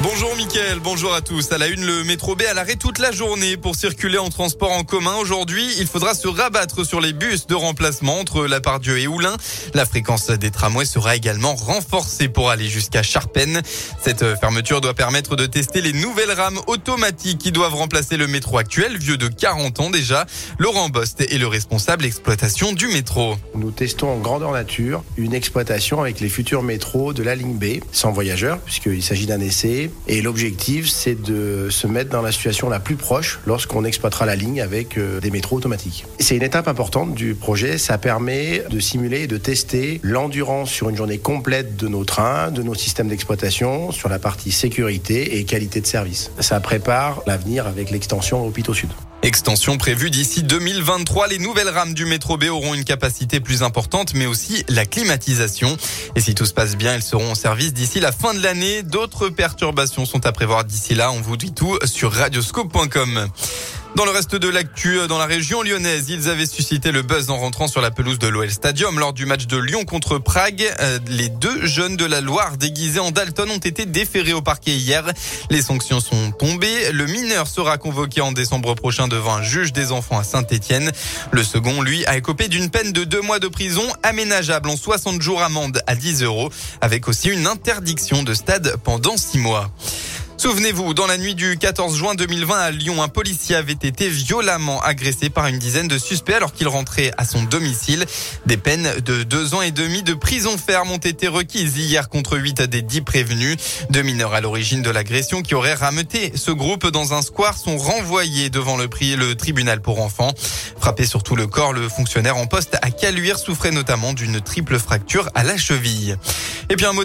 Bonjour Mickaël, bonjour à tous. À la une, le métro B à l'arrêt toute la journée pour circuler en transport en commun. Aujourd'hui, il faudra se rabattre sur les bus de remplacement entre La Pardieu et Oulin. La fréquence des tramways sera également renforcée pour aller jusqu'à Charpennes. Cette fermeture doit permettre de tester les nouvelles rames automatiques qui doivent remplacer le métro actuel, vieux de 40 ans déjà. Laurent Bost est le responsable exploitation du métro. Nous testons en grandeur nature une exploitation avec les futurs métros de la ligne B, sans voyageurs, puisqu'il s'agit d'un essai et l'objectif, c'est de se mettre dans la situation la plus proche lorsqu'on exploitera la ligne avec euh, des métros automatiques. C'est une étape importante du projet. Ça permet de simuler et de tester l'endurance sur une journée complète de nos trains, de nos systèmes d'exploitation, sur la partie sécurité et qualité de service. Ça prépare l'avenir avec l'extension au Pito Sud. Extension prévue d'ici 2023. Les nouvelles rames du métro B auront une capacité plus importante, mais aussi la climatisation. Et si tout se passe bien, elles seront en service d'ici la fin de l'année. D'autres perturbations sont à prévoir d'ici là. On vous dit tout sur radioscope.com. Dans le reste de l'actu, dans la région lyonnaise, ils avaient suscité le buzz en rentrant sur la pelouse de l'OL Stadium lors du match de Lyon contre Prague. Euh, les deux jeunes de la Loire déguisés en Dalton ont été déférés au parquet hier. Les sanctions sont tombées. Le mineur sera convoqué en décembre prochain devant un juge des enfants à Saint-Etienne. Le second, lui, a écopé d'une peine de deux mois de prison aménageable en 60 jours amende à 10 euros avec aussi une interdiction de stade pendant six mois. Souvenez-vous, dans la nuit du 14 juin 2020 à Lyon, un policier avait été violemment agressé par une dizaine de suspects alors qu'il rentrait à son domicile. Des peines de deux ans et demi de prison ferme ont été requises hier contre huit des dix prévenus. Deux mineurs à l'origine de l'agression qui auraient rameuté ce groupe dans un square sont renvoyés devant le, prix, le tribunal pour enfants. Frappé sur tout le corps, le fonctionnaire en poste à Caluire souffrait notamment d'une triple fracture à la cheville. Et puis un mot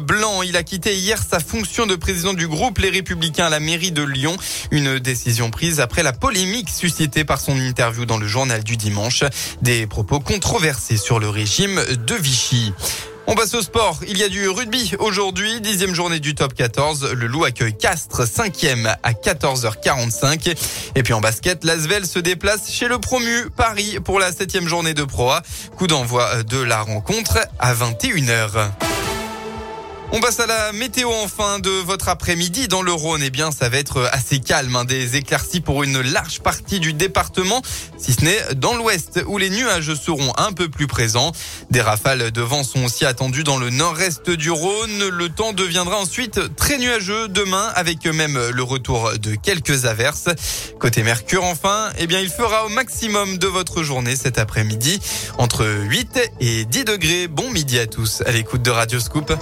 Blanc, il a quitté hier sa fonction de président du groupe Les Républicains à la mairie de Lyon. Une décision prise après la polémique suscitée par son interview dans le journal du dimanche. Des propos controversés sur le régime de Vichy. On passe au sport. Il y a du rugby aujourd'hui, dixième journée du top 14. Le Loup accueille Castres, cinquième à 14h45. Et puis en basket, l'Asvel se déplace chez le promu Paris pour la septième journée de Pro A. Coup d'envoi de la rencontre à 21h. On passe à la météo enfin de votre après-midi dans le Rhône. Eh bien, ça va être assez calme. Hein. Des éclaircies pour une large partie du département, si ce n'est dans l'ouest où les nuages seront un peu plus présents. Des rafales de vent sont aussi attendues dans le nord-est du Rhône. Le temps deviendra ensuite très nuageux demain avec même le retour de quelques averses. Côté Mercure enfin, eh bien, il fera au maximum de votre journée cet après-midi entre 8 et 10 degrés. Bon midi à tous à l'écoute de Radio Scoop.